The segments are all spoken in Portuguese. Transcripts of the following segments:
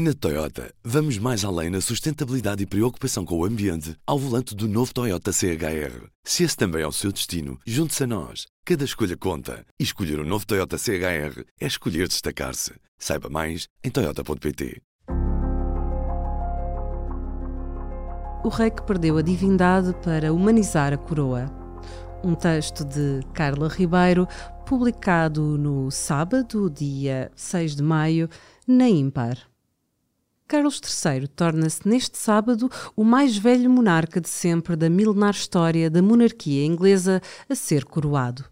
Na Toyota, vamos mais além na sustentabilidade e preocupação com o ambiente ao volante do novo Toyota CHR. Se esse também é o seu destino, junte-se a nós. Cada escolha conta. E escolher o um novo Toyota CHR é escolher destacar-se. Saiba mais em Toyota.pt. O rei que perdeu a divindade para humanizar a coroa. Um texto de Carla Ribeiro, publicado no sábado, dia 6 de maio, na Impar. Carlos III torna-se neste sábado o mais velho monarca de sempre da milenar história da monarquia inglesa a ser coroado.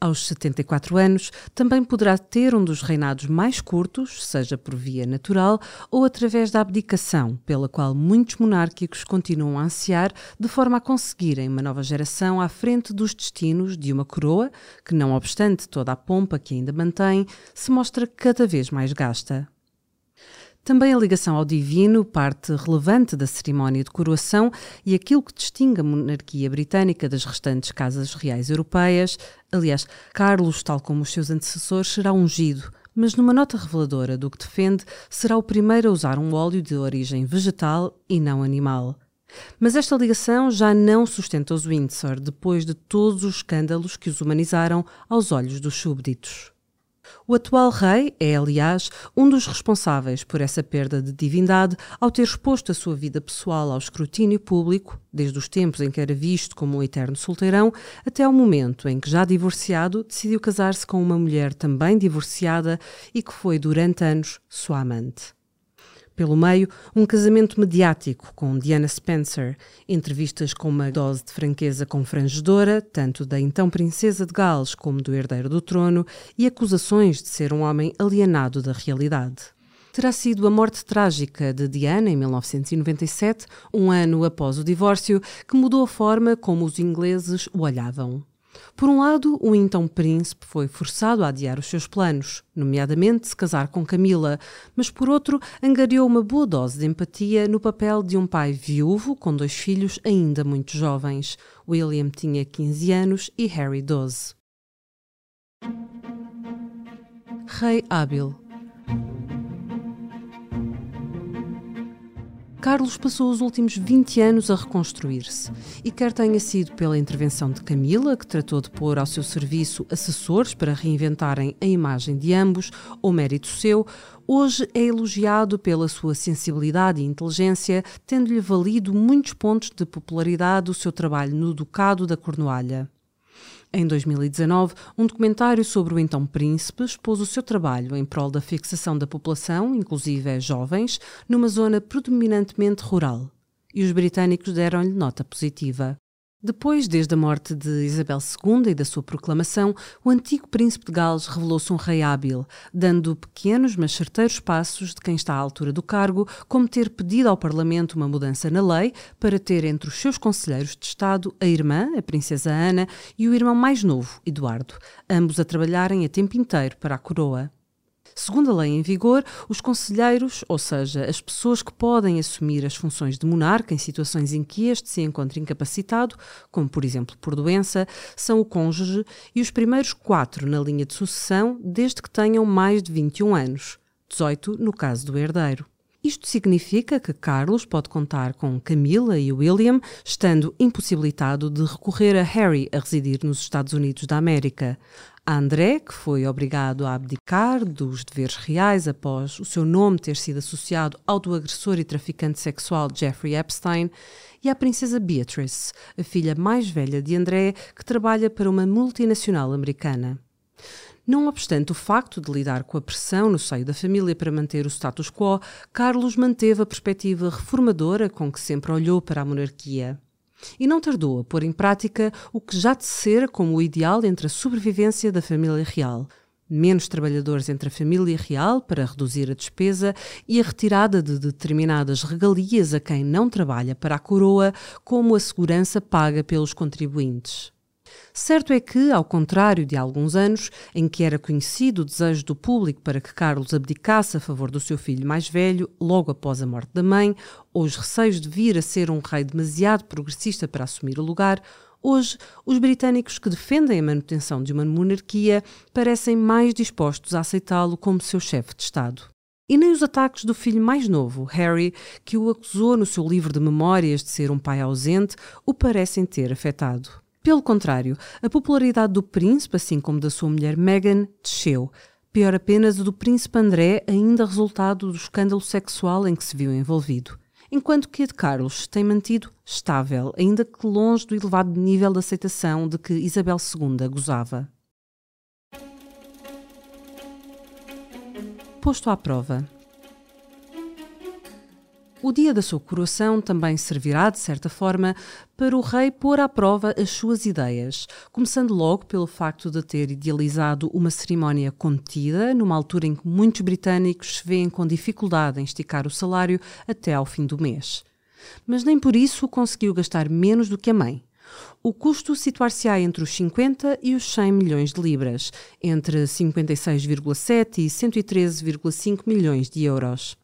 Aos 74 anos, também poderá ter um dos reinados mais curtos, seja por via natural ou através da abdicação, pela qual muitos monárquicos continuam a ansiar, de forma a conseguirem uma nova geração à frente dos destinos de uma coroa que, não obstante toda a pompa que ainda mantém, se mostra cada vez mais gasta. Também a ligação ao divino, parte relevante da cerimónia de coroação e aquilo que distingue a monarquia britânica das restantes casas reais europeias. Aliás, Carlos, tal como os seus antecessores, será ungido, mas numa nota reveladora do que defende, será o primeiro a usar um óleo de origem vegetal e não animal. Mas esta ligação já não sustenta os Windsor depois de todos os escândalos que os humanizaram aos olhos dos súbditos. O atual rei é, aliás, um dos responsáveis por essa perda de divindade ao ter exposto a sua vida pessoal ao escrutínio público, desde os tempos em que era visto como um eterno solteirão, até ao momento em que, já divorciado, decidiu casar-se com uma mulher também divorciada e que foi durante anos sua amante. Pelo meio, um casamento mediático com Diana Spencer, entrevistas com uma dose de franqueza confrangedora, tanto da então princesa de Gales como do herdeiro do trono, e acusações de ser um homem alienado da realidade. Terá sido a morte trágica de Diana em 1997, um ano após o divórcio, que mudou a forma como os ingleses o olhavam. Por um lado, o então príncipe foi forçado a adiar os seus planos, nomeadamente se casar com Camila, mas por outro, angariou uma boa dose de empatia no papel de um pai viúvo com dois filhos ainda muito jovens. William tinha 15 anos e Harry 12. Rei hábil Carlos passou os últimos 20 anos a reconstruir-se e quer tenha sido pela intervenção de Camila, que tratou de pôr ao seu serviço assessores para reinventarem a imagem de ambos, ou mérito seu, hoje é elogiado pela sua sensibilidade e inteligência, tendo-lhe valido muitos pontos de popularidade do seu trabalho no Ducado da Cornualha. Em 2019, um documentário sobre o então príncipe expôs o seu trabalho em prol da fixação da população, inclusive jovens, numa zona predominantemente rural. E os britânicos deram-lhe nota positiva. Depois, desde a morte de Isabel II e da sua proclamação, o antigo príncipe de Gales revelou-se um rei hábil, dando pequenos mas certeiros passos de quem está à altura do cargo, como ter pedido ao Parlamento uma mudança na lei para ter entre os seus conselheiros de Estado a irmã, a princesa Ana, e o irmão mais novo, Eduardo, ambos a trabalharem a tempo inteiro para a coroa. Segundo a lei em vigor, os conselheiros, ou seja, as pessoas que podem assumir as funções de monarca em situações em que este se encontra incapacitado, como por exemplo por doença, são o cônjuge e os primeiros quatro na linha de sucessão, desde que tenham mais de 21 anos, 18 no caso do herdeiro. Isto significa que Carlos pode contar com Camila e William, estando impossibilitado de recorrer a Harry a residir nos Estados Unidos da América André, que foi obrigado a abdicar dos deveres reais após o seu nome ter sido associado ao do agressor e traficante sexual Jeffrey Epstein, e à princesa Beatrice, a filha mais velha de André, que trabalha para uma multinacional americana. Não obstante o facto de lidar com a pressão no seio da família para manter o status quo, Carlos manteve a perspectiva reformadora com que sempre olhou para a monarquia e não tardou a pôr em prática o que já tecera como o ideal entre a sobrevivência da família real. Menos trabalhadores entre a família real para reduzir a despesa e a retirada de determinadas regalias a quem não trabalha para a coroa, como a segurança paga pelos contribuintes. Certo é que, ao contrário de alguns anos, em que era conhecido o desejo do público para que Carlos abdicasse a favor do seu filho mais velho, logo após a morte da mãe, ou os receios de vir a ser um rei demasiado progressista para assumir o lugar, Hoje, os britânicos que defendem a manutenção de uma monarquia parecem mais dispostos a aceitá-lo como seu chefe de Estado. E nem os ataques do filho mais novo, Harry, que o acusou no seu livro de memórias de ser um pai ausente, o parecem ter afetado. Pelo contrário, a popularidade do príncipe, assim como da sua mulher Meghan, desceu. Pior apenas o do príncipe André, ainda resultado do escândalo sexual em que se viu envolvido. Enquanto que a de Carlos tem mantido estável, ainda que longe do elevado nível de aceitação de que Isabel II gozava. posto à prova. O dia da sua coroação também servirá, de certa forma, para o rei pôr à prova as suas ideias, começando logo pelo facto de ter idealizado uma cerimónia contida, numa altura em que muitos britânicos se veem com dificuldade em esticar o salário até ao fim do mês. Mas nem por isso conseguiu gastar menos do que a mãe. O custo situar-se-á entre os 50 e os 100 milhões de libras, entre 56,7 e 113,5 milhões de euros.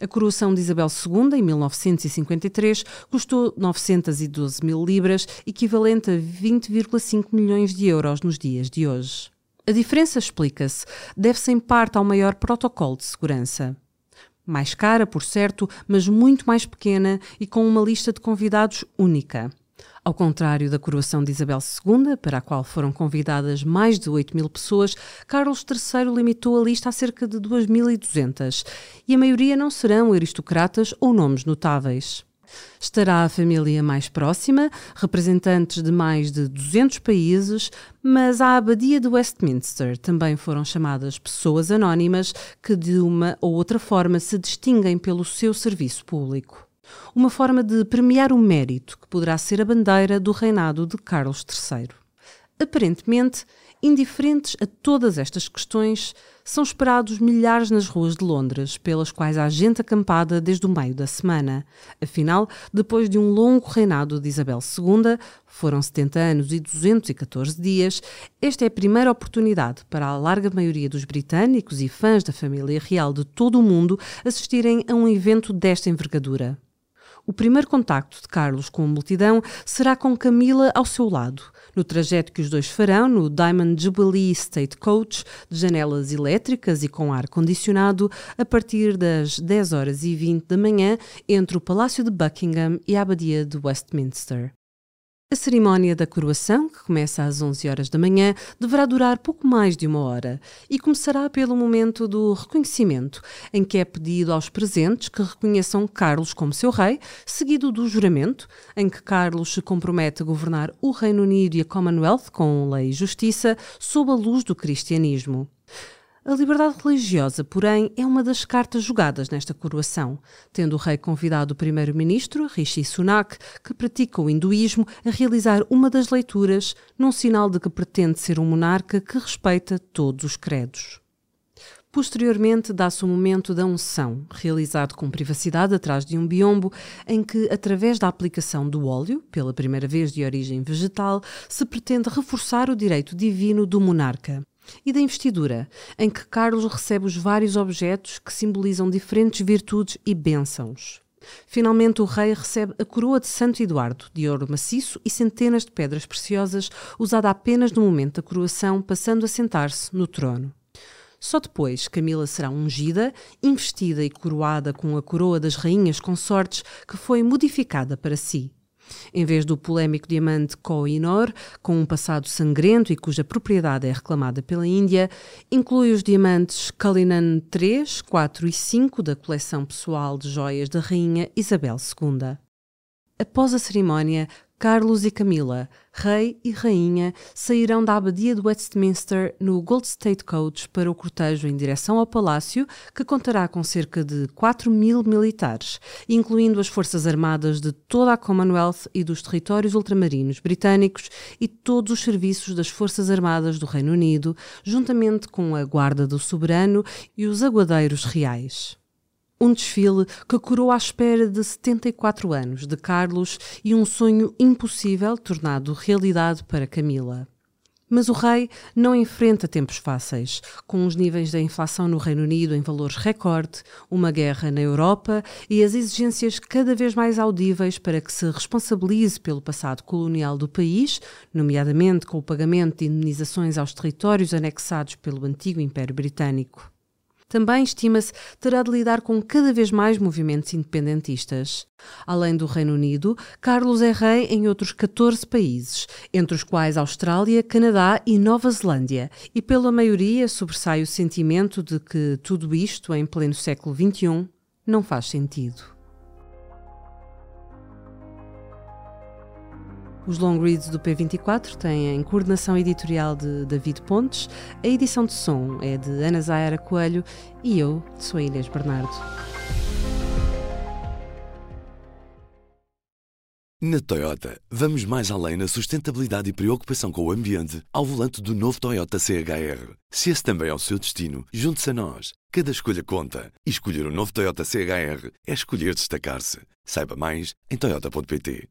A coroação de Isabel II, em 1953, custou 912 mil libras, equivalente a 20,5 milhões de euros nos dias de hoje. A diferença explica-se, deve-se em parte ao maior protocolo de segurança. Mais cara, por certo, mas muito mais pequena e com uma lista de convidados única. Ao contrário da coroação de Isabel II, para a qual foram convidadas mais de 8 mil pessoas, Carlos III limitou a lista a cerca de 2.200 e a maioria não serão aristocratas ou nomes notáveis. Estará a família mais próxima, representantes de mais de 200 países, mas à Abadia de Westminster também foram chamadas pessoas anónimas que, de uma ou outra forma, se distinguem pelo seu serviço público uma forma de premiar o mérito que poderá ser a bandeira do reinado de Carlos III. Aparentemente, indiferentes a todas estas questões, são esperados milhares nas ruas de Londres, pelas quais há gente acampada desde o meio da semana. Afinal, depois de um longo reinado de Isabel II, foram 70 anos e 214 dias, esta é a primeira oportunidade para a larga maioria dos britânicos e fãs da família real de todo o mundo assistirem a um evento desta envergadura. O primeiro contacto de Carlos com a multidão será com Camila ao seu lado, no trajeto que os dois farão no Diamond Jubilee State Coach, de janelas elétricas e com ar condicionado, a partir das 10 horas e 20 da manhã, entre o Palácio de Buckingham e a Abadia de Westminster. A cerimónia da coroação, que começa às 11 horas da manhã, deverá durar pouco mais de uma hora e começará pelo momento do reconhecimento, em que é pedido aos presentes que reconheçam Carlos como seu rei, seguido do juramento, em que Carlos se compromete a governar o Reino Unido e a Commonwealth com lei e justiça sob a luz do cristianismo. A liberdade religiosa, porém, é uma das cartas jogadas nesta coroação, tendo o rei convidado o primeiro-ministro, Rishi Sunak, que pratica o hinduísmo, a realizar uma das leituras, num sinal de que pretende ser um monarca que respeita todos os credos. Posteriormente, dá-se o momento da unção, realizado com privacidade atrás de um biombo, em que, através da aplicação do óleo, pela primeira vez de origem vegetal, se pretende reforçar o direito divino do monarca e da investidura, em que Carlos recebe os vários objetos que simbolizam diferentes virtudes e bênçãos. Finalmente, o rei recebe a coroa de Santo Eduardo, de ouro maciço e centenas de pedras preciosas, usada apenas no momento da coroação, passando a sentar-se no trono. Só depois Camila será ungida, investida e coroada com a coroa das rainhas consortes que foi modificada para si. Em vez do polémico diamante Koh-i-Noor, com um passado sangrento e cuja propriedade é reclamada pela Índia, inclui os diamantes Cullinan 3, 4 e 5 da coleção pessoal de joias da rainha Isabel II. Após a cerimónia, Carlos e Camila, rei e rainha, sairão da abadia de Westminster no Gold State Coach para o cortejo em direção ao palácio, que contará com cerca de 4 mil militares, incluindo as forças armadas de toda a Commonwealth e dos territórios ultramarinos britânicos e todos os serviços das forças armadas do Reino Unido, juntamente com a Guarda do Soberano e os Aguadeiros Reais um desfile que curou à espera de 74 anos de Carlos e um sonho impossível tornado realidade para Camila. Mas o rei não enfrenta tempos fáceis, com os níveis da inflação no Reino Unido em valores recorde, uma guerra na Europa e as exigências cada vez mais audíveis para que se responsabilize pelo passado colonial do país, nomeadamente com o pagamento de indenizações aos territórios anexados pelo antigo Império Britânico. Também, estima-se, terá de lidar com cada vez mais movimentos independentistas. Além do Reino Unido, Carlos é rei em outros 14 países, entre os quais Austrália, Canadá e Nova Zelândia, e pela maioria sobressai o sentimento de que tudo isto, em pleno século XXI, não faz sentido. Os long reads do P24 têm coordenação editorial de David Pontes, a edição de som é de Ana Zaira Coelho e eu sou Inês Bernardo. Na Toyota, vamos mais além na sustentabilidade e preocupação com o ambiente ao volante do novo Toyota CHR. Se esse também é o seu destino, junte-se a nós. Cada escolha conta. E escolher o um novo Toyota CHR é escolher destacar-se. Saiba mais em Toyota.pt.